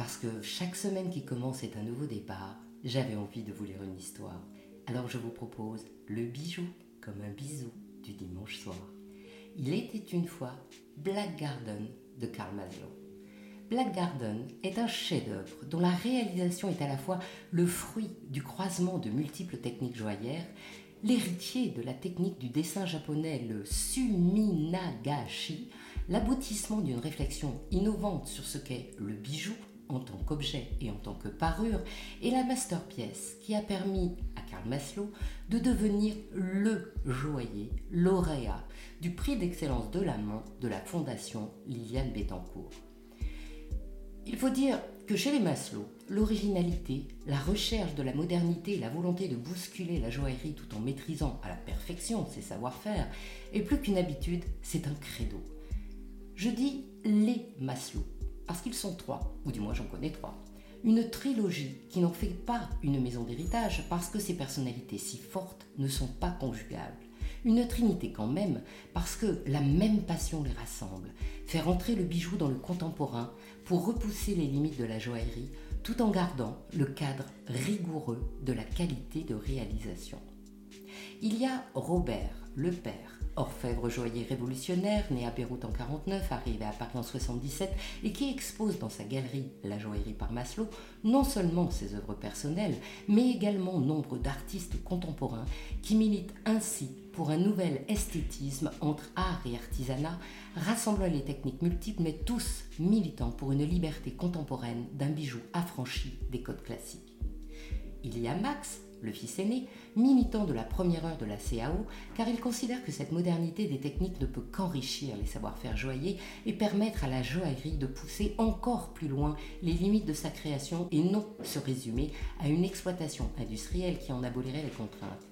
parce que chaque semaine qui commence est un nouveau départ, j'avais envie de vous lire une histoire. Alors je vous propose Le bijou comme un bisou du dimanche soir. Il était une fois Black Garden de Karl Maslow. Black Garden est un chef-d'œuvre dont la réalisation est à la fois le fruit du croisement de multiples techniques joaillères, l'héritier de la technique du dessin japonais, le suminagashi, l'aboutissement d'une réflexion innovante sur ce qu'est le bijou en tant qu'objet et en tant que parure, et la masterpièce qui a permis à Karl Maslow de devenir le joaillier lauréat du prix d'excellence de la main de la fondation Liliane Bettencourt. Il faut dire que chez les Maslow, l'originalité, la recherche de la modernité la volonté de bousculer la joaillerie tout en maîtrisant à la perfection ses savoir-faire est plus qu'une habitude, c'est un credo. Je dis les Maslow parce qu'ils sont trois, ou du moins j'en connais trois. Une trilogie qui n'en fait pas une maison d'héritage parce que ces personnalités si fortes ne sont pas conjugables. Une trinité quand même parce que la même passion les rassemble, faire entrer le bijou dans le contemporain pour repousser les limites de la joaillerie tout en gardant le cadre rigoureux de la qualité de réalisation. Il y a Robert, le père, orfèvre joaillier révolutionnaire, né à Beyrouth en 49, arrivé à Paris en 77 et qui expose dans sa galerie La joaillerie par Maslow non seulement ses œuvres personnelles, mais également nombre d'artistes contemporains qui militent ainsi pour un nouvel esthétisme entre art et artisanat, rassemblant les techniques multiples mais tous militant pour une liberté contemporaine d'un bijou affranchi des codes classiques. Il y a Max, le fils aîné, militant de la première heure de la CAO, car il considère que cette modernité des techniques ne peut qu'enrichir les savoir-faire joailliers et permettre à la joaillerie de pousser encore plus loin les limites de sa création et non se résumer à une exploitation industrielle qui en abolirait les contraintes.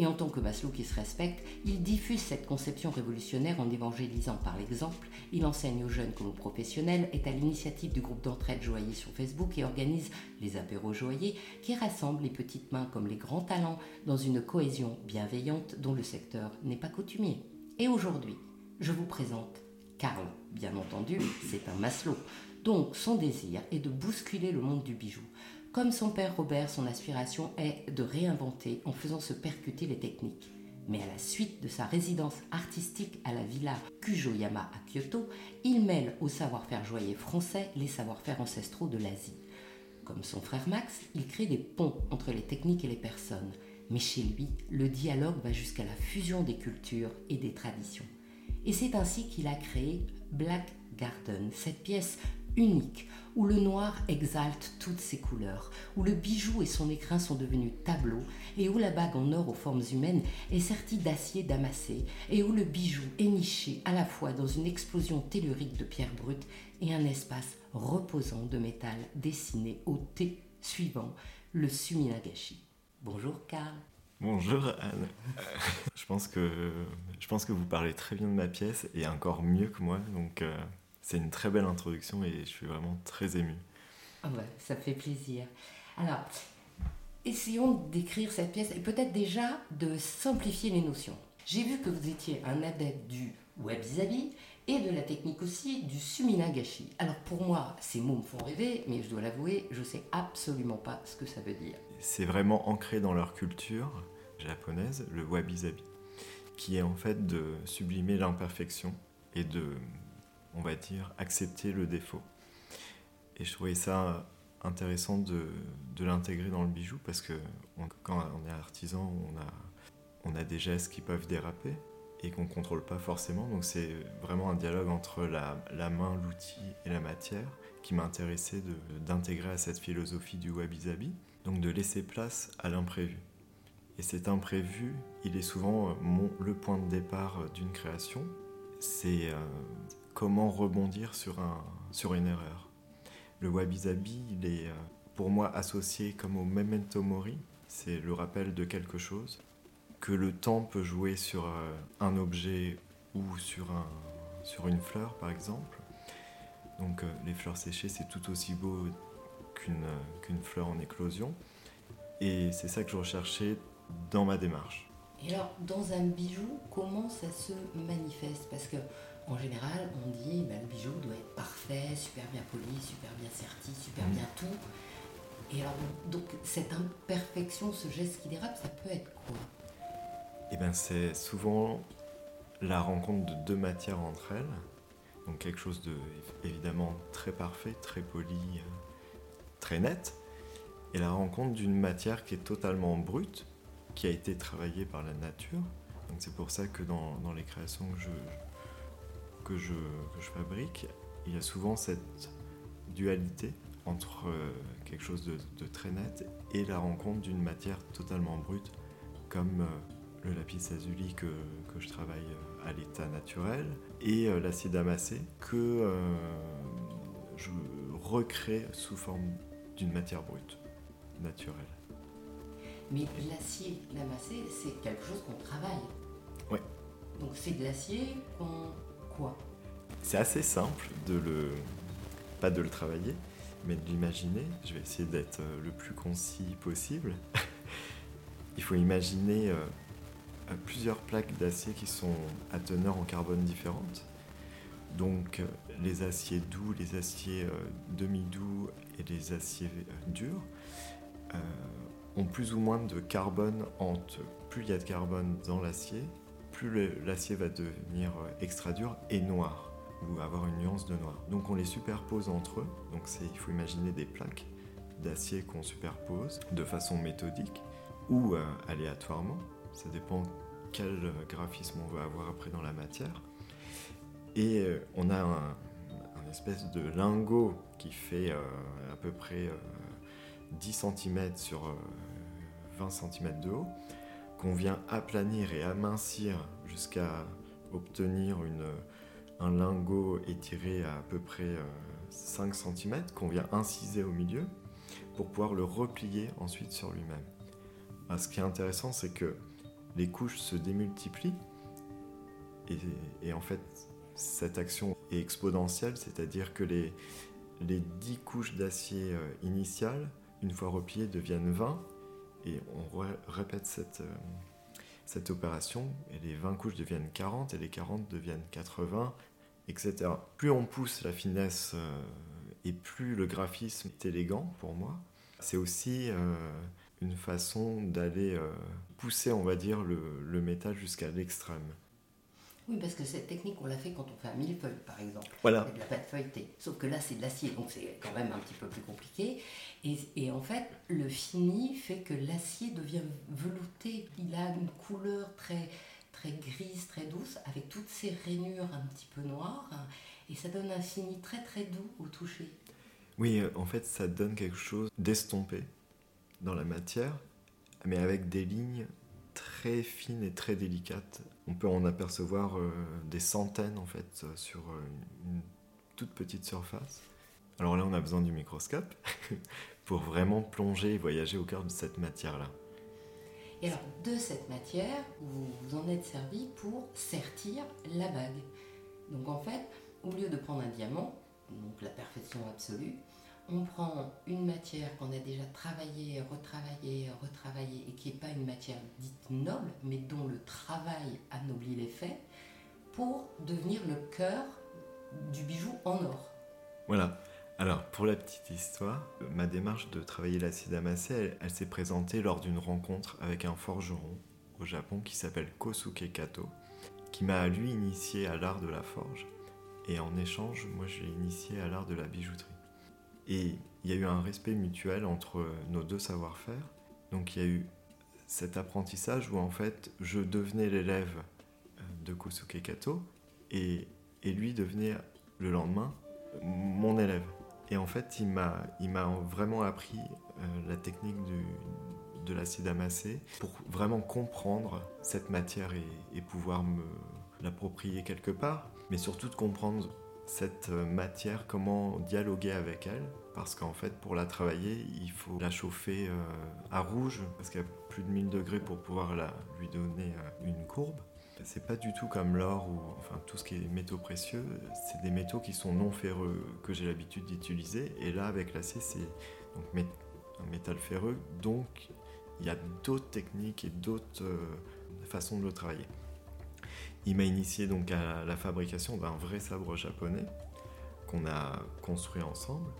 Et en tant que Maslow qui se respecte, il diffuse cette conception révolutionnaire en évangélisant par l'exemple. Il enseigne aux jeunes comme aux professionnels, est à l'initiative du groupe d'entraide joaillier sur Facebook et organise les apéros joailliers qui rassemblent les petites mains comme les grands talents dans une cohésion bienveillante dont le secteur n'est pas coutumier. Et aujourd'hui, je vous présente Karl. Bien entendu, c'est un Maslow. Donc son désir est de bousculer le monde du bijou. Comme son père Robert, son aspiration est de réinventer en faisant se percuter les techniques. Mais à la suite de sa résidence artistique à la villa Kujoyama à Kyoto, il mêle au savoir-faire joaillier français les savoir-faire ancestraux de l'Asie. Comme son frère Max, il crée des ponts entre les techniques et les personnes. Mais chez lui, le dialogue va jusqu'à la fusion des cultures et des traditions. Et c'est ainsi qu'il a créé Black Garden, cette pièce unique, où le noir exalte toutes ses couleurs, où le bijou et son écrin sont devenus tableaux, et où la bague en or aux formes humaines est sertie d'acier damassé, et où le bijou est niché à la fois dans une explosion tellurique de pierres brutes et un espace reposant de métal dessiné au thé suivant, le suminagashi. Bonjour Karl. Bonjour Anne. je, pense que, je pense que vous parlez très bien de ma pièce et encore mieux que moi, donc euh, c'est une très belle introduction et je suis vraiment très ému. Ah ouais, ça fait plaisir. Alors, essayons d'écrire cette pièce et peut-être déjà de simplifier les notions. J'ai vu que vous étiez un adepte du wabi-sabi et de la technique aussi du suminagashi. Alors pour moi, ces mots me font rêver, mais je dois l'avouer, je sais absolument pas ce que ça veut dire. C'est vraiment ancré dans leur culture japonaise, le wabi-sabi, qui est en fait de sublimer l'imperfection et de on va dire, accepter le défaut. Et je trouvais ça intéressant de, l'intégrer dans le bijou parce que quand on est artisan, on a, des gestes qui peuvent déraper et qu'on ne contrôle pas forcément. Donc c'est vraiment un dialogue entre la, main, l'outil et la matière qui m'a intéressé d'intégrer à cette philosophie du wabi-sabi. Donc de laisser place à l'imprévu. Et cet imprévu, il est souvent mon, le point de départ d'une création. C'est euh, comment rebondir sur, un, sur une erreur. Le wabi-sabi, il est euh, pour moi associé comme au memento mori, c'est le rappel de quelque chose, que le temps peut jouer sur euh, un objet ou sur, un, sur une fleur par exemple. Donc euh, les fleurs séchées, c'est tout aussi beau qu'une fleur en éclosion. Et c'est ça que je recherchais dans ma démarche. Et alors, dans un bijou, comment ça se manifeste? Parce que en général, on dit ben, le bijou doit être parfait, super bien poli, super bien serti, super Mm. bien tout. Et alors, donc, cette imperfection, ce geste qui dérape, ça peut être quoi? Et ben c'est souvent la rencontre de deux matières entre elles. Donc quelque chose de évidemment très parfait, très poli, euh, très net. Et la rencontre d'une matière qui est totalement brute, qui a été travaillée par la nature. Donc c'est pour ça que dans, dans les créations que je, que, je, que je fabrique, il y a souvent cette dualité entre euh, quelque chose de, de très net et la rencontre d'une matière totalement brute comme euh, le lapis lazuli que, que je travaille euh, à l'état naturel et l'acier damassé que euh, je recrée sous forme d'une matière brute, naturelle. Mais l'acier lamassé, c'est quelque chose qu'on travaille. Ouais. Donc, c'est de l'acier qu'on. C'est assez simple de le. pas de le travailler, mais de l'imaginer. Je vais essayer d'être euh, le plus concis possible. Il faut imaginer euh, plusieurs plaques d'acier qui sont à teneur en carbone différentes. Donc euh, les aciers doux, les aciers demi-doux et les aciers durs ont plus ou moins de carbone entre. Plus il y a de carbone dans l'acier, plus l'acier va devenir euh, extra dur et noir ou avoir une nuance de noir. Donc on les superpose entre eux. Donc il faut imaginer des plaques d'acier qu'on superpose de façon méthodique ou euh, aléatoirement. Ça dépend quel graphisme on veut avoir après dans la matière. Et euh, on a un, espèce de lingot qui fait à peu près euh, 10 cm sur euh, 20 cm de haut, qu'on vient aplanir et amincir jusqu'à obtenir un lingot étiré à peu près euh, 5 cm, qu'on vient inciser au milieu pour pouvoir le replier ensuite sur lui-même. Ah, ce qui est intéressant, c'est que les couches se démultiplient et, et en fait, cette action est exponentielle, c'est-à-dire que les, les 10 couches d'acier euh, initiales, une fois repliées, deviennent 20 et on ré- répète cette, euh, cette opération et les 20 couches deviennent 40 et les 40 deviennent 80, etc. Plus on pousse la finesse euh, et plus le graphisme est élégant pour moi, c'est aussi euh, une façon d'aller pousser, on va dire, le, le métal jusqu'à l'extrême. Oui, parce que cette technique, on l'a fait quand on fait un millefeuille, par exemple. Voilà. De la pâte feuilletée. Sauf que là, c'est de l'acier, donc c'est quand même un petit peu plus compliqué. Et, et en fait, le fini fait que l'acier devient velouté. Il a une couleur très, très grise, très douce, avec toutes ces rainures un petit peu noires. Et ça donne un fini très très doux au toucher. Oui, euh, en fait, ça donne quelque chose d'estompé dans la matière, mais avec des lignes très fines et très délicates. On peut en apercevoir euh, des centaines en fait euh, sur euh, une toute petite surface. Alors là, on a besoin du microscope pour vraiment plonger et voyager au cœur de cette matière-là. Et alors, de cette matière, vous vous en êtes servi pour sertir la bague. Donc en fait, au lieu de prendre un diamant, donc la perfection absolue, on prend une matière qu'on a déjà travaillée, retravaillée, retravaillée, et qui n'est pas une matière dite noble, mais dont le travail anoblit les faits, pour devenir le cœur du bijou en or. Voilà. Alors, pour la petite histoire, ma démarche de travailler l'acier damassé, elle, elle s'est présentée lors d'une rencontre avec un forgeron au Japon qui s'appelle Kosuke Kato, qui m'a lui initié à l'art de la forge. Et en échange, moi, je l'ai initié à l'art de la bijouterie. Et il y a eu un respect mutuel entre nos deux savoir-faire. Donc, il y a eu cet apprentissage où, en fait, je devenais l'élève euh, de Kosuke Kato et, lui devenait le lendemain mon élève. Et en fait, il m'a, vraiment appris euh, la technique du, de l'acier damassé pour vraiment comprendre cette matière et, et pouvoir me l'approprier quelque part, mais surtout de comprendre cette euh, matière, comment dialoguer avec elle, parce qu'en fait, pour la travailler, il faut la chauffer euh, à rouge, parce qu'à plus de 1000 degrés pour pouvoir lui donner euh, une courbe. C'est pas du tout comme l'or ou enfin tout ce qui est métaux précieux, c'est des métaux qui sont non ferreux que j'ai l'habitude d'utiliser. Et là, avec l'acier, c'est donc un métal ferreux, donc il y a d'autres techniques et d'autres euh, façons de le travailler. Il m'a initié donc à la fabrication d'un vrai sabre japonais qu'on a construit ensemble,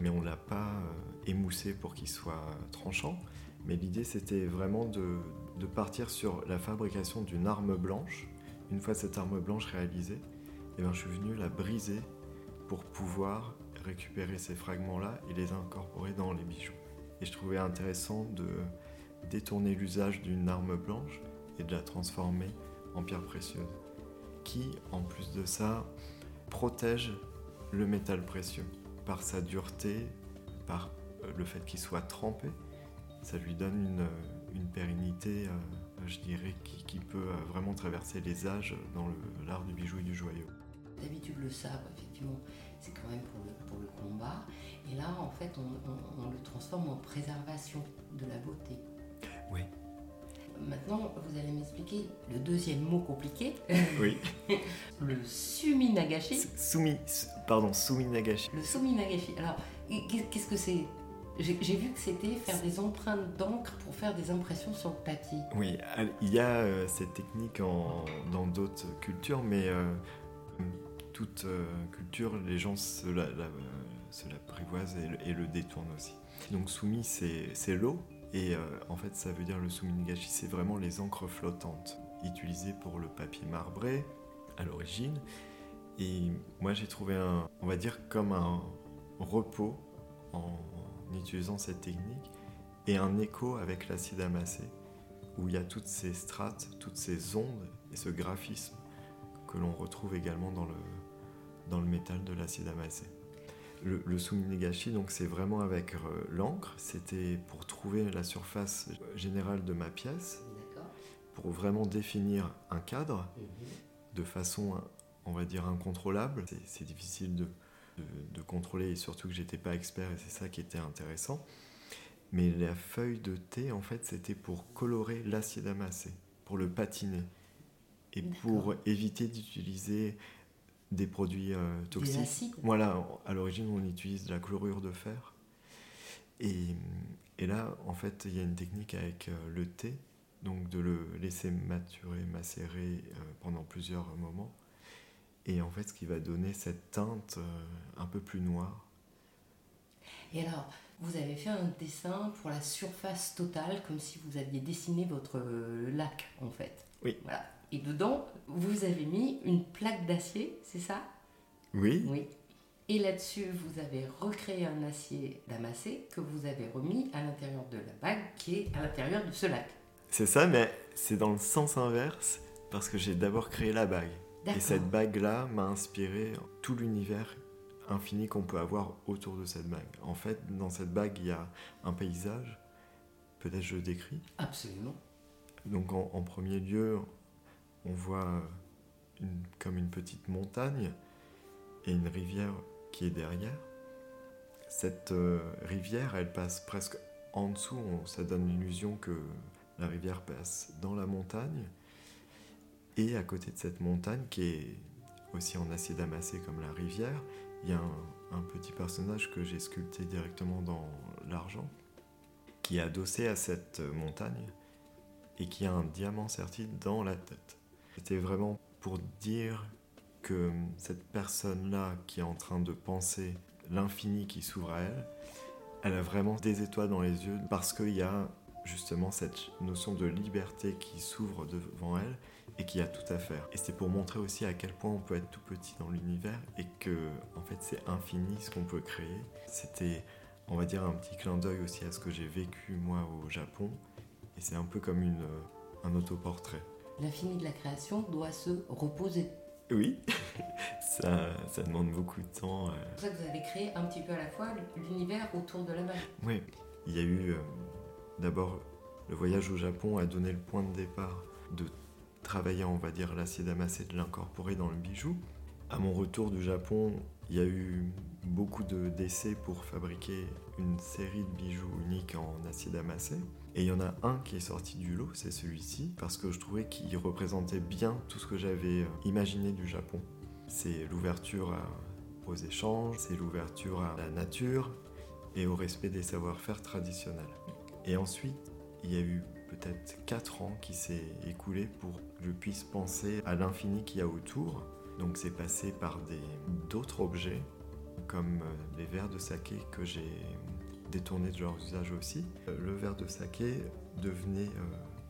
mais on l'a pas euh, émoussé pour qu'il soit tranchant. Mais l'idée c'était vraiment de, de partir sur la fabrication d'une arme blanche. Une fois cette arme blanche réalisée, eh ben, je suis venu la briser pour pouvoir récupérer ces fragments-là et les incorporer dans les bijoux. Et je trouvais intéressant de détourner l'usage d'une arme blanche et de la transformer en pierre précieuse, qui, en plus de ça, protège le métal précieux par sa dureté, par euh, le fait qu'il soit trempé. Ça lui donne une, une pérennité, euh, je dirais, qui, qui peut euh, vraiment traverser les âges dans l'art du bijou et du joyau. D'habitude, le sabre, effectivement, c'est quand même pour le, pour le combat. Et là, en fait, on, on- on le transforme en préservation de la beauté. Oui. Maintenant, vous allez m'expliquer le deuxième mot compliqué, Oui. le suminagashi. Sumi, pardon, Sumi Nagashi. Le suminagashi. Alors, qu'est- qu'est-ce que c'est? J'ai vu que c'était faire des empreintes d'encre pour faire des impressions sur le papier. Oui, il y a euh, cette technique en- dans d'autres cultures, mais euh, toute euh, culture, les gens se la- la- euh, se l'apprivoisent et, le- et le détournent aussi. Donc Sumi, c'est c'est l'eau, et euh, en fait ça veut dire le Sumi Nagashi, c'est vraiment les encres flottantes, utilisées pour le papier marbré à l'origine. Et moi j'ai trouvé un, on va dire comme un repos en utilisant cette technique, et un écho avec l'acide amassé où il y a toutes ces strates, toutes ces ondes et ce graphisme que l'on retrouve également dans le, dans le métal de l'acide amassé. Le, le suminegashi, donc c'est vraiment avec euh, l'encre, c'était pour trouver la surface générale de ma pièce, pour vraiment définir un cadre Mhm. de façon, on va dire, incontrôlable. C'est- difficile de, de- de contrôler et surtout que j'étais pas expert et c'est ça qui était intéressant. Mais la feuille de thé, en fait, c'était pour colorer l'acide amassé, pour le patiner et pour éviter d'utiliser des produits euh, Des toxiques. acides Voilà, à l'origine, on utilise de la chlorure de fer. Et, et là, en fait, il y a une technique avec euh, le thé, donc de le laisser maturer, macérer euh, pendant plusieurs moments. Et en fait, ce qui va donner cette teinte un peu plus noire. Et alors, vous avez fait un dessin pour la surface totale, comme si vous aviez dessiné votre lac, en fait. Oui. Voilà. Et dedans, vous avez mis une plaque d'acier, c'est ça? Oui, Oui. Et là-dessus, vous avez recréé un acier damassé que vous avez remis à l'intérieur de la bague qui est à l'intérieur de ce lac. c'est ça, mais c'est dans le sens inverse, parce que j'ai d'abord créé la bague. Et cette bague-là m'a inspiré tout l'univers infini qu'on peut avoir autour de cette bague. En fait, dans cette bague, il y a un paysage. Peut-être je le décris. Absolument. Donc en, en premier lieu, on voit une- comme une petite montagne et une rivière qui est derrière. Cette euh, rivière, elle passe presque en dessous. Ça donne l'illusion que la rivière passe dans la montagne. Et à côté de cette montagne, qui est aussi en acier amassé comme la rivière, il y a un, un petit personnage que j'ai sculpté directement dans l'argent, qui est adossé à cette euh, montagne et qui a un diamant serti dans la tête. C'était vraiment pour dire que cette personne-là qui est en train de penser l'infini qui s'ouvre à elle, elle a vraiment des étoiles dans les yeux parce qu'il y a justement cette notion de liberté qui s'ouvre devant elle et qui a tout à faire. Et c'est pour montrer aussi à quel point on peut être tout petit dans l'univers et que en fait c'est infini ce qu'on peut créer. C'était on va dire un petit clin d'œil aussi à ce que j'ai vécu moi au Japon et c'est un peu comme un autoportrait. L'infini de la création doit se reposer. Oui, ça, ça demande beaucoup de temps. euh. C'est pour ça que vous avez créé un petit peu à la fois l'univers autour de la bague. Oui, il y a eu euh, d'abord le voyage au Japon a donné le point de départ de travailler, on va dire, l'acier amassé, de l'incorporer dans le bijou. À mon retour du Japon, il y a eu beaucoup de d'essais pour fabriquer une série de bijoux uniques en acier amassé. Et il y en a un qui est sorti du lot, c'est celui-ci, parce que je trouvais qu'il représentait bien tout ce que j'avais euh, imaginé du Japon. C'est l'ouverture aux échanges, c'est l'ouverture à la nature et au respect des savoir-faire traditionnels. Et ensuite, il y a eu peut-être 4 ans qui s'est écoulé pour que je puisse penser à l'infini qu'il y a autour. Donc c'est passé par d'autres objets, comme les verres de saké que j'ai détournés de leur usage aussi. Le verre de saké devenait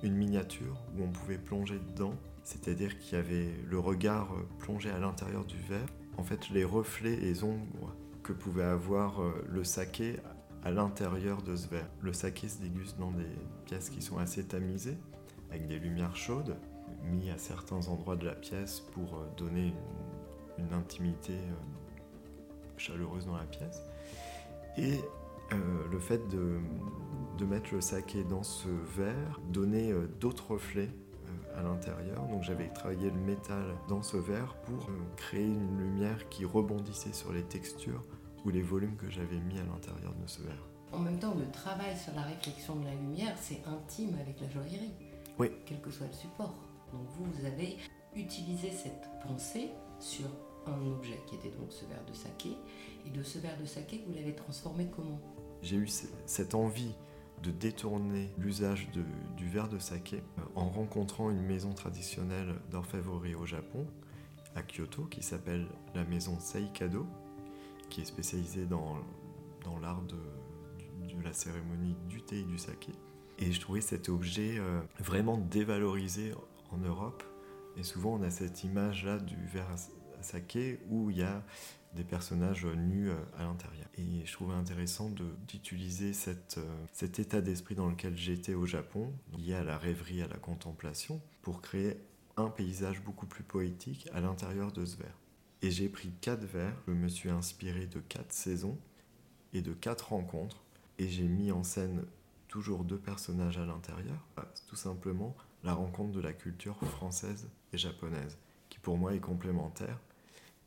une miniature où on pouvait plonger dedans, c'est-à-dire qu'il y avait le regard plongé à l'intérieur du verre. En fait, les reflets et les ombres que pouvait avoir le saké à l'intérieur de ce verre. Le saké se déguste dans des pièces qui sont assez tamisées, avec des lumières chaudes, mis à certains endroits de la pièce pour euh, donner une, intimité euh, chaleureuse dans la pièce. Et euh, le fait de, de, mettre le saké dans ce verre donnait d'autres reflets à l'intérieur. Donc j'avais travaillé le métal dans ce verre pour créer une lumière qui rebondissait sur les textures ou les volumes que j'avais mis à l'intérieur de ce verre. En même temps, le travail sur la réflexion de la lumière, c'est intime avec la joaillerie. Oui. Quel que soit le support. Donc vous, vous avez utilisé cette pensée sur un objet qui était donc ce verre de saké. Et de ce verre de saké, vous l'avez transformé comment? J'ai eu cette envie de détourner l'usage du verre de saké euh, en rencontrant une maison traditionnelle d'orfèvrerie au Japon, à Kyoto, qui s'appelle la maison Seikado, qui est spécialisée dans, l'art de, de, la cérémonie du thé et du saké. Et je trouvais cet objet euh, vraiment dévalorisé en Europe. Et souvent, on a cette image-là du verre à saké où il y a des personnages nus euh, à l'intérieur. Et je trouvais intéressant d'utiliser euh, cet état d'esprit dans lequel j'étais au Japon, lié à la rêverie, à la contemplation, pour créer un paysage beaucoup plus poétique à l'intérieur de ce verre. Et j'ai pris quatre vers, je me suis inspiré de quatre saisons et de quatre rencontres, et j'ai mis en scène toujours deux personnages à l'intérieur, tout simplement la rencontre de la culture française et japonaise, qui pour moi est complémentaire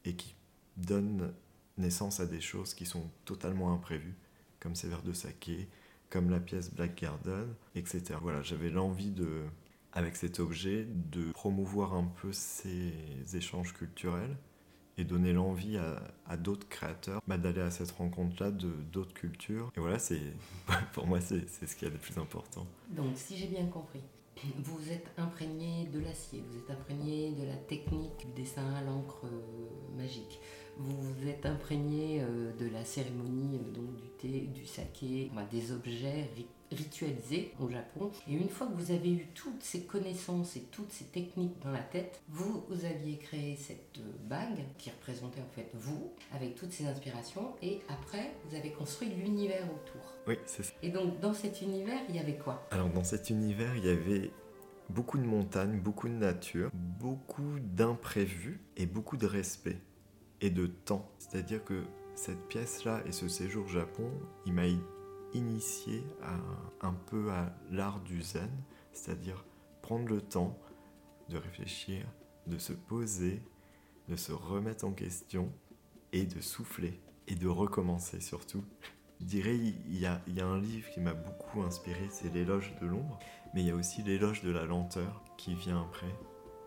et qui donne naissance à des choses qui sont totalement imprévues, comme ces verres de saké, comme la pièce Black Garden, etc. Voilà, j'avais l'envie de, avec cet objet, de promouvoir un peu ces échanges culturels et donner l'envie à, d'autres créateurs bah, d'aller à cette rencontre-là de d'autres cultures. Et voilà, c'est pour moi, c'est ce qui est le plus important. Donc, si j'ai bien compris, vous êtes imprégné de l'acier, vous êtes imprégné de la technique du dessin à l'encre euh, magique, vous vous êtes imprégné euh, de la cérémonie euh, donc du thé, du saké, des objets ritualisé au Japon. Et une fois que vous avez eu toutes ces connaissances et toutes ces techniques dans la tête, vous, vous aviez créé cette bague qui représentait en fait vous, avec toutes ces inspirations. Et après, vous avez construit l'univers autour. Oui, c'est ça. Et donc, dans cet univers, il y avait quoi? Alors, dans cet univers, il y avait beaucoup de montagnes, beaucoup de nature, beaucoup d'imprévus et beaucoup de respect et de temps. C'est-à-dire que cette pièce-là et ce séjour au Japon, il m'a initié un peu à l'art du zen, c'est-à-dire prendre le temps de réfléchir, de se poser, de se remettre en question et de souffler et de recommencer surtout. Je dirais, il y a, il y a un livre qui m'a beaucoup inspiré, c'est L'éloge de l'ombre, mais il y a aussi l'éloge de la lenteur qui vient après.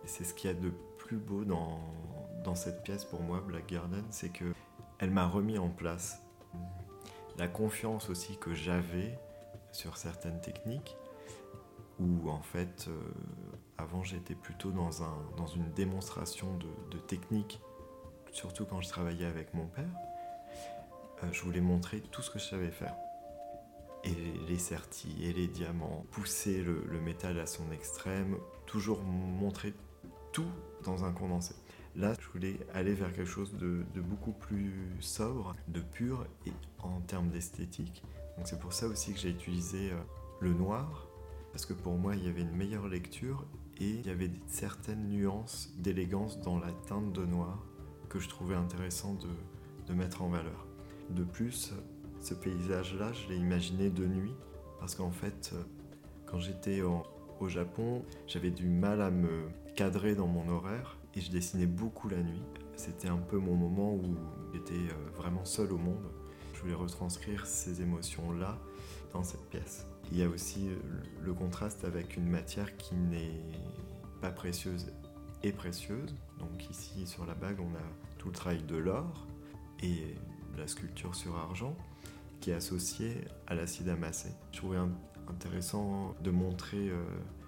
Et c'est ce qu'il y a de plus beau dans, dans cette pièce pour moi, Black Garden, c'est que elle m'a remis en place la confiance aussi que j'avais sur certaines techniques, où en fait, euh, avant j'étais plutôt dans, un, dans une démonstration de, de technique, surtout quand je travaillais avec mon père. Euh, je voulais montrer tout ce que je savais faire. Et les sertis et les diamants, pousser le, le métal à son extrême, toujours montrer tout dans un condensé. Là, je voulais aller vers quelque chose de, beaucoup plus sobre, de pur et en termes d'esthétique. Donc c'est pour ça aussi que j'ai utilisé euh, le noir, parce que pour moi, il y avait une meilleure lecture et il y avait certaines nuances d'élégance dans la teinte de noir que je trouvais intéressant de, mettre en valeur. De plus, ce paysage-là, je l'ai imaginé de nuit, parce qu'en fait, euh, quand j'étais au Japon, j'avais du mal à me cadrer dans mon horaire et je dessinais beaucoup la nuit. C'était un peu mon moment où j'étais euh, vraiment seul au monde. Je voulais retranscrire ces émotions-là dans cette pièce. Il y a aussi euh, le contraste avec une matière qui n'est pas précieuse et précieuse. Donc ici sur la bague, on a tout le travail de l'or et la sculpture sur argent qui est associée à l'acide amassé. Je trouvais intéressant de montrer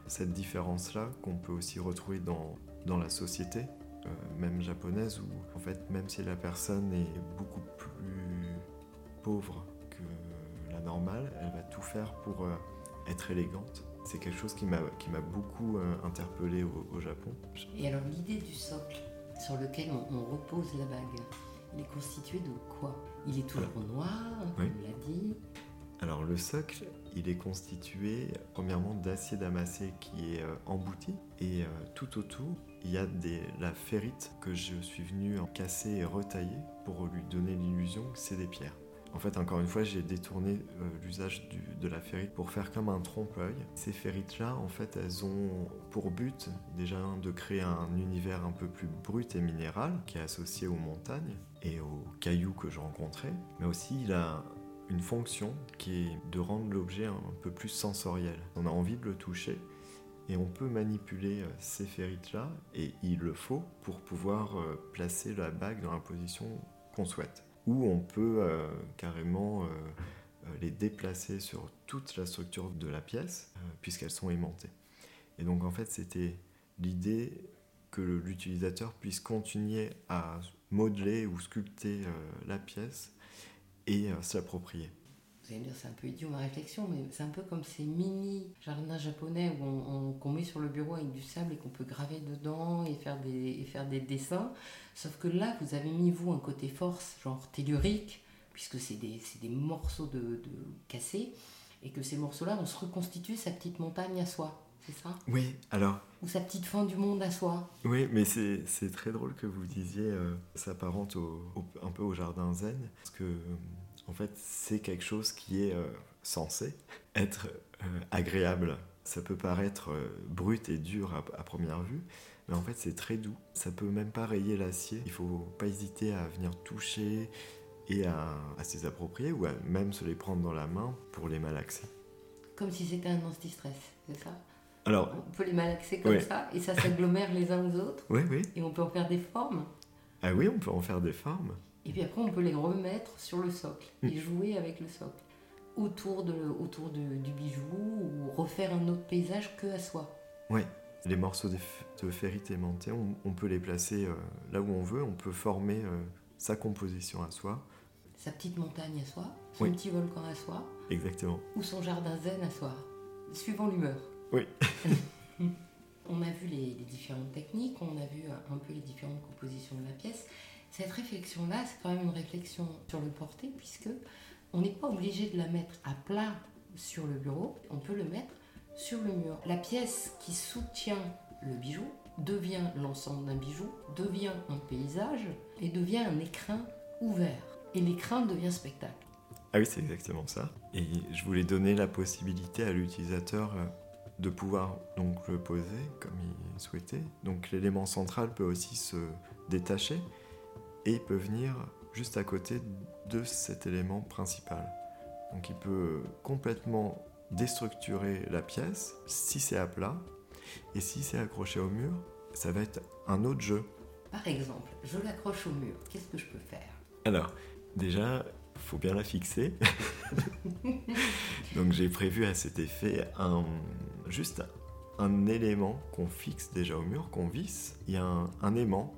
cette différence-là qu'on peut aussi retrouver dans, dans la société, même japonaise, où en fait, même si la personne est beaucoup plus pauvre que la normale, elle va tout faire pour être élégante. C'est quelque chose qui m'a beaucoup interpellé au, au Japon. Et alors l'idée du socle sur lequel on, repose la bague, il est constitué de quoi? Il est toujours noir, comme l'a dit. Alors le socle, il est constitué premièrement d'acier damassé qui est euh, embouti et euh, tout autour il y a des, la ferrite que je suis venu en casser et retailler pour lui donner l'illusion que c'est des pierres. En fait, encore une fois, j'ai détourné euh, l'usage de la ferrite pour faire comme un trompe-l'œil. Ces ferrites-là, en fait, elles ont pour but déjà de créer un univers un peu plus brut et minéral qui est associé aux montagnes et aux cailloux que je rencontrais, mais aussi il a une fonction qui est de rendre l'objet un peu plus sensoriel. On a envie de le toucher et on peut manipuler euh, ces ferrites-là, et il le faut pour pouvoir euh, placer la bague dans la position qu'on souhaite ou on peut euh, carrément les déplacer sur toute la structure de la pièce, puisqu'elles sont aimantées. Et donc en fait, c'était l'idée que l'utilisateur puisse continuer à modeler ou sculpter la pièce et s'approprier. Vous allez me dire, c'est un peu idiot ma réflexion, mais c'est un peu comme ces mini jardins japonais qu'on met sur le bureau avec du sable et qu'on peut graver dedans et faire, des, et faire des dessins. Sauf que là, vous avez mis, vous, un côté force, genre tellurique, puisque c'est des, des, morceaux de, de cassés, et que ces morceaux-là vont se reconstituer sa petite montagne à soi. C'est ça? Oui, alors. Ou sa petite fin du monde à soi. Oui, mais c'est très drôle que vous disiez, euh, ça s'apparente un peu au jardin zen, parce que en fait, c'est quelque chose qui est euh, censé être euh, agréable. Ça peut paraître euh, brut et dur à, première vue, mais en fait, c'est très doux. Ça peut même pas rayer l'acier. Il faut pas hésiter à venir toucher et à, à s'y approprier ou à même se les prendre dans la main pour les malaxer. Comme si c'était un anti-stress, c'est ça? Alors, on peut les malaxer comme ça et ça s'agglomère les uns aux autres. Oui, oui. Et on peut en faire des formes. Ah oui, on peut en faire des formes. Et puis après, on peut les remettre sur le socle et mm. jouer avec le socle autour, de, autour du bijou ou refaire un autre paysage que à soi. Oui, les morceaux de, de ferrite aimantée, on, peut les placer euh, là où on veut, on peut former euh, sa composition à soi. Sa petite montagne à soi, son petit volcan à soi. Exactement. Ou son jardin zen à soi, suivant l'humeur. Oui. on a vu les, les, différentes techniques, on a vu un peu les différentes compositions de la pièce. Cette réflexion-là, c'est quand même une réflexion sur le porté, puisque on n'est pas obligé de la mettre à plat sur le bureau, on peut le mettre sur le mur. La pièce qui soutient le bijou devient l'ensemble d'un bijou, devient un paysage et devient un écrin ouvert. Et l'écrin devient spectacle. Ah oui, c'est exactement ça. Et je voulais donner la possibilité à l'utilisateur euh, de pouvoir donc le poser comme il souhaitait. Donc l'élément central peut aussi se détacher et peut venir juste à côté de cet élément principal. Donc il peut complètement déstructurer la pièce si c'est à plat et si c'est accroché au mur, ça va être un autre jeu. Par exemple, je l'accroche au mur, qu'est-ce que je peux faire? Alors, déjà, il faut bien la fixer. Donc j'ai prévu à cet effet un, juste un élément qu'on fixe déjà au mur, qu'on visse. Il y a un, aimant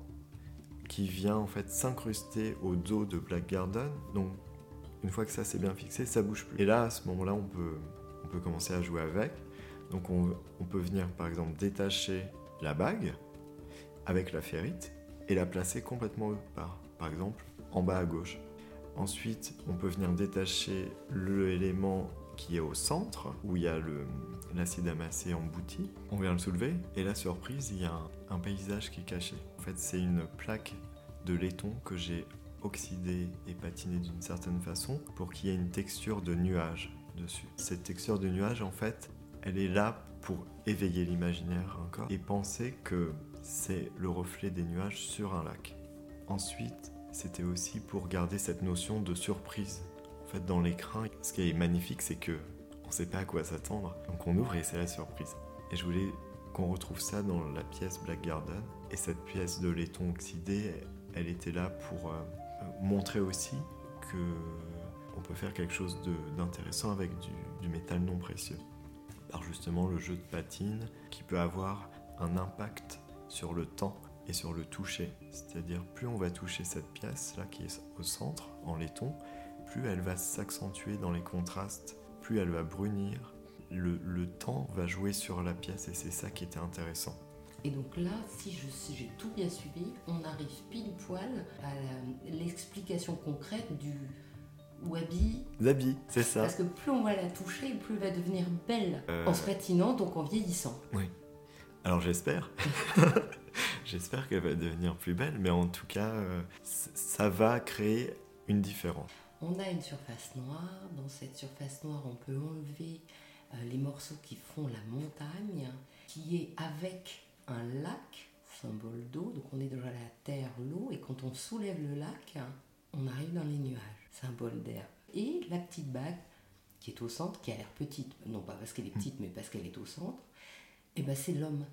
qui vient en fait s'incruster au dos de Black Garden. Donc une fois que ça c'est bien fixé, ça bouge plus. Et là, à ce moment-là, on peut, on peut commencer à jouer avec. Donc on, on, peut venir par exemple détacher la bague avec la ferrite et la placer complètement par, par exemple en bas à gauche. Ensuite, on peut venir détacher l'élément qui est au centre, où il y a l'acide amassé embouti. On vient le soulever, et la surprise, il y a un, paysage qui est caché. En fait, c'est une plaque de laiton que j'ai oxydé et patiné d'une certaine façon pour qu'il y ait une texture de nuage dessus. Cette texture de nuage, en fait, elle est là pour éveiller l'imaginaire encore et penser que c'est le reflet des nuages sur un lac. Ensuite, c'était aussi pour garder cette notion de surprise fait, dans l'écran, ce qui est magnifique, c'est que on sait pas à quoi s'attendre. Donc on ouvre et c'est la surprise. Et je voulais qu'on retrouve ça dans la pièce Black Garden. Et cette pièce de laiton oxydé, elle était là pour euh, montrer aussi que on peut faire quelque chose d'intéressant avec du métal non précieux. Par justement le jeu de patine qui peut avoir un impact sur le temps et sur le toucher. C'est-à-dire plus on va toucher cette pièce là qui est au centre en laiton, plus elle va s'accentuer dans les contrastes, plus elle va brunir. Le, le temps va jouer sur la pièce et c'est ça qui était intéressant. Et donc là, si j'ai tout bien suivi, on arrive pile poil à l'explication concrète du wabi. Zabi, c'est ça. Parce que plus on va la toucher, plus elle va devenir belle Euh. en se patinant, donc en vieillissant. Alors j'espère. j'espère qu'elle va devenir plus belle, mais en tout cas, euh, ça va créer une différence. On a une surface noire. Dans cette surface noire, on peut enlever euh, les morceaux qui font la montagne, qui est avec un lac, symbole d'eau. Donc on est déjà la terre, l'eau, et quand on soulève le lac, on arrive dans les nuages, symbole d'air. Et la petite bague qui est au centre, qui a l'air petite, non pas parce qu'elle est petite, mais parce qu'elle est au centre, et ben c'est l'homme.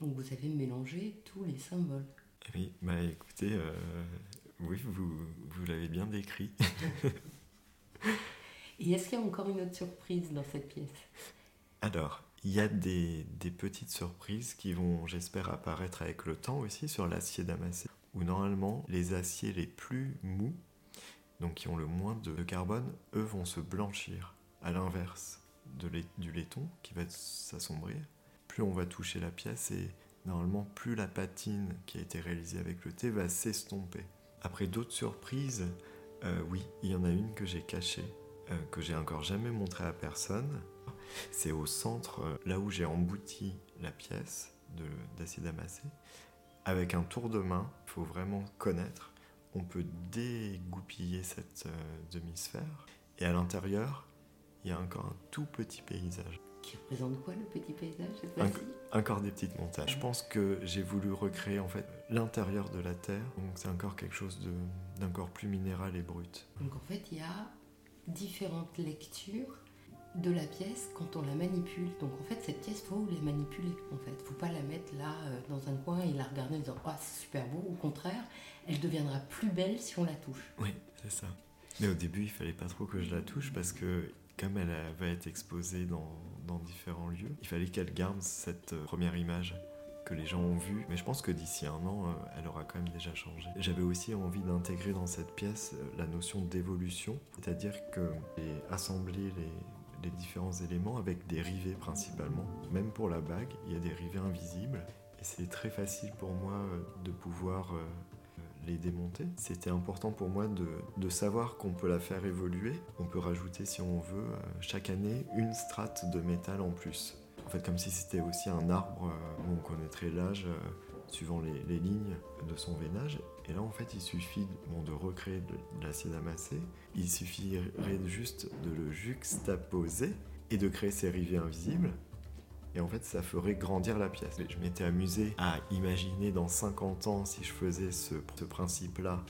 Donc vous avez mélangé tous les symboles. Oui, bah écoutez, euh, oui, vous, vous l'avez bien décrit. Et est-ce qu'il y a encore une autre surprise dans cette pièce? Alors, il y a des, des petites surprises qui vont, j'espère, apparaître avec le temps aussi sur l'acier damassé, où normalement les aciers les plus mous, donc qui ont le moins de carbone, eux vont se blanchir, à l'inverse de lait- du laiton qui va s'assombrir. Plus on va toucher la pièce et normalement plus la patine qui a été réalisée avec le thé va s'estomper. Après d'autres surprises, euh, oui, il y en a une que j'ai cachée, euh, que j'ai encore jamais montrée à personne. C'est au centre, euh, là où j'ai embouti la pièce de- d'acier damassé, avec un tour de main, il faut vraiment connaître. On peut dégoupiller cette demi-sphère, et à l'intérieur, il y a encore un tout petit paysage. Qui représente quoi le petit paysage cette Un- fois-ci? Encore des petites montagnes. Je pense que j'ai voulu recréer en fait l'intérieur de la Terre, donc c'est encore quelque chose de- d'encore plus minéral et brut. Donc en fait, il y a différentes lectures de la pièce quand on la manipule. Donc en fait, cette pièce, faut la manipuler. En fait, faut pas la mettre là euh, dans un coin et la regarder en disant ah c'est super beau. Au contraire, elle deviendra plus belle si on la touche. Oui, c'est ça. Mais au début, il fallait pas trop que je la touche parce que comme elle va être exposée dans, différents lieux, il fallait qu'elle garde cette euh, première image que les gens ont vue. Mais je pense que d'ici un an, euh, elle aura quand même déjà changé. J'avais aussi envie d'intégrer dans cette pièce euh, la notion d'évolution, c'est-à-dire que j'ai assemblé les, les différents éléments avec des rivets principalement. Même pour la bague, il y a des rivets invisibles. Et c'est très facile pour moi de pouvoir démonter. C'était important pour moi de, de savoir qu'on peut la faire évoluer. On peut rajouter, si on veut, euh, chaque année une strate de métal en plus. En fait, comme si c'était aussi un arbre euh, où on connaîtrait l'âge euh, suivant les, les lignes de son veinage. Et là, en fait, il suffit bon, de recréer de, de l'acier damassé. Il suffirait juste de le juxtaposer et de créer ces rivets invisibles. Et en fait, ça ferait grandir la pièce. Je m'étais amusé à imaginer dans 50 ans, si je faisais ce, principe-là,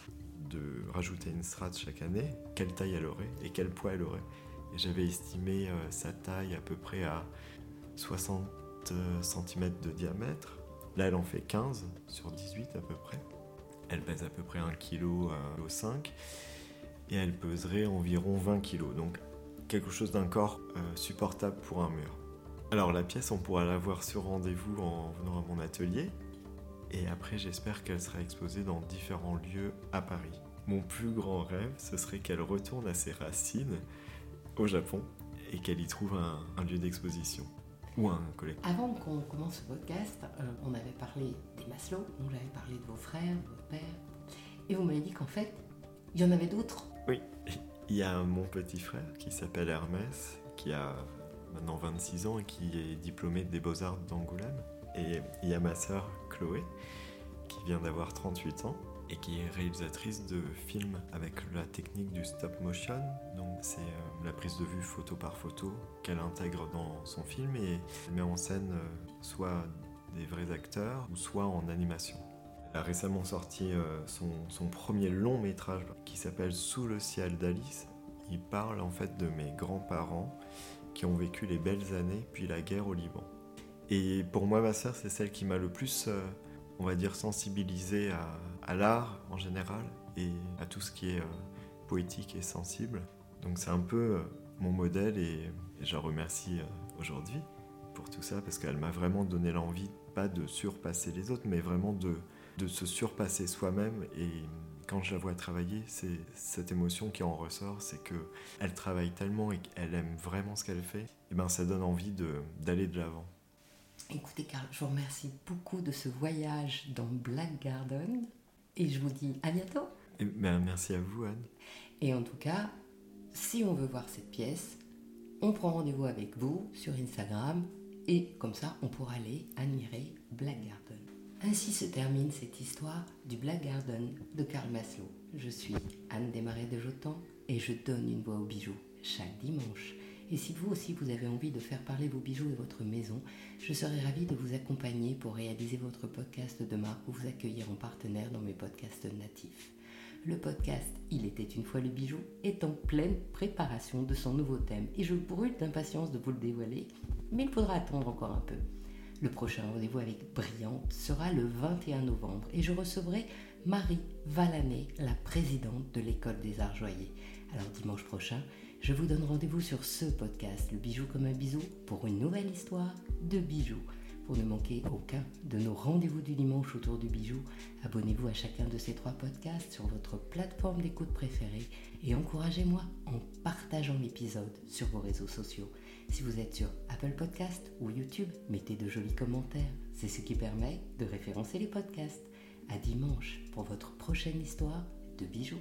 de rajouter une strate chaque année, quelle taille elle aurait et quel poids elle aurait. Et j'avais estimé euh, sa taille à peu près à 60 cm de diamètre. Là, elle en fait 15 sur 18 à peu près. Elle pèse à peu près 1 kg, 5 et elle peserait environ 20 kg. Donc quelque chose d'un corps euh, supportable pour un mur. Alors la pièce, on pourra la voir sur rendez-vous en venant à mon atelier. Et après, j'espère qu'elle sera exposée dans différents lieux à Paris. Mon plus grand rêve, ce serait qu'elle retourne à ses racines au Japon et qu'elle y trouve un, un lieu d'exposition ou un collectif. Avant qu'on commence ce podcast, euh, on avait parlé des Maslow, on avait parlé de vos frères, de votre père, et vous m'avez dit qu'en fait, il y en avait d'autres. Oui, il y a mon petit frère qui s'appelle Hermès, qui a maintenant 26 ans et qui est diplômé des Beaux-Arts d'Angoulême. Et il y a ma sœur Chloé, qui vient d'avoir 38 ans et qui est réalisatrice de films avec la technique du stop motion. Donc c'est euh, la prise de vue photo par photo qu'elle intègre dans son film et elle met en scène euh, soit des vrais acteurs ou soit en animation. Elle a récemment sorti euh, son premier long métrage qui s'appelle Sous le ciel d'Alice. Il parle en fait de mes grands-parents qui ont vécu les belles années puis la guerre au Liban. Et pour moi, ma sœur, c'est celle qui m'a le plus, euh, on va dire, sensibilisé à, l'art en général et à tout ce qui est euh, poétique et sensible. Donc c'est un peu euh, mon modèle et, je la remercie aujourd'hui pour tout ça parce qu'elle m'a vraiment donné l'envie, pas de surpasser les autres, mais vraiment de, de se surpasser soi-même. Et quand je la vois travailler, c'est cette émotion qui en ressort, c'est que elle travaille tellement et qu'elle aime vraiment ce qu'elle fait. Et ben ça donne envie d'aller de l'avant. Écoutez, Carl, je vous remercie beaucoup de ce voyage dans Black Garden et je vous dis à bientôt. Et ben, merci à vous, Anne. Et en tout cas, si on veut voir cette pièce, on prend rendez-vous avec vous sur Instagram et comme ça, on pourra aller admirer Black Garden. Ainsi se termine cette histoire du Black Garden de Karl Maslow. Je suis Anne Desmarais de Jotan et je donne une voix aux bijoux chaque dimanche. Et si vous aussi vous avez envie de faire parler vos bijoux et votre maison, je serai ravie de vous accompagner pour réaliser votre podcast de marque ou vous accueillir en partenaire dans mes podcasts natifs. Le podcast Il était une fois le bijou est en pleine préparation de son nouveau thème et je brûle d'impatience de vous le dévoiler, mais il faudra attendre encore un peu. Le prochain rendez-vous avec Brillante sera le 21 novembre et je recevrai Marie Valané, la présidente de l'école des arts joyeux. Alors dimanche prochain, je vous donne rendez-vous sur ce podcast, Le bijou comme un bisou, pour une nouvelle histoire de bijoux. Pour ne manquer aucun de nos rendez-vous du dimanche autour du bijou, abonnez-vous à chacun de ces trois podcasts sur votre plateforme d'écoute préférée et encouragez-moi en partageant l'épisode sur vos réseaux sociaux. Si vous êtes sur Apple Podcast ou YouTube, mettez de jolis commentaires. C'est ce qui permet de référencer les podcasts. À dimanche pour votre prochaine histoire de bijoux.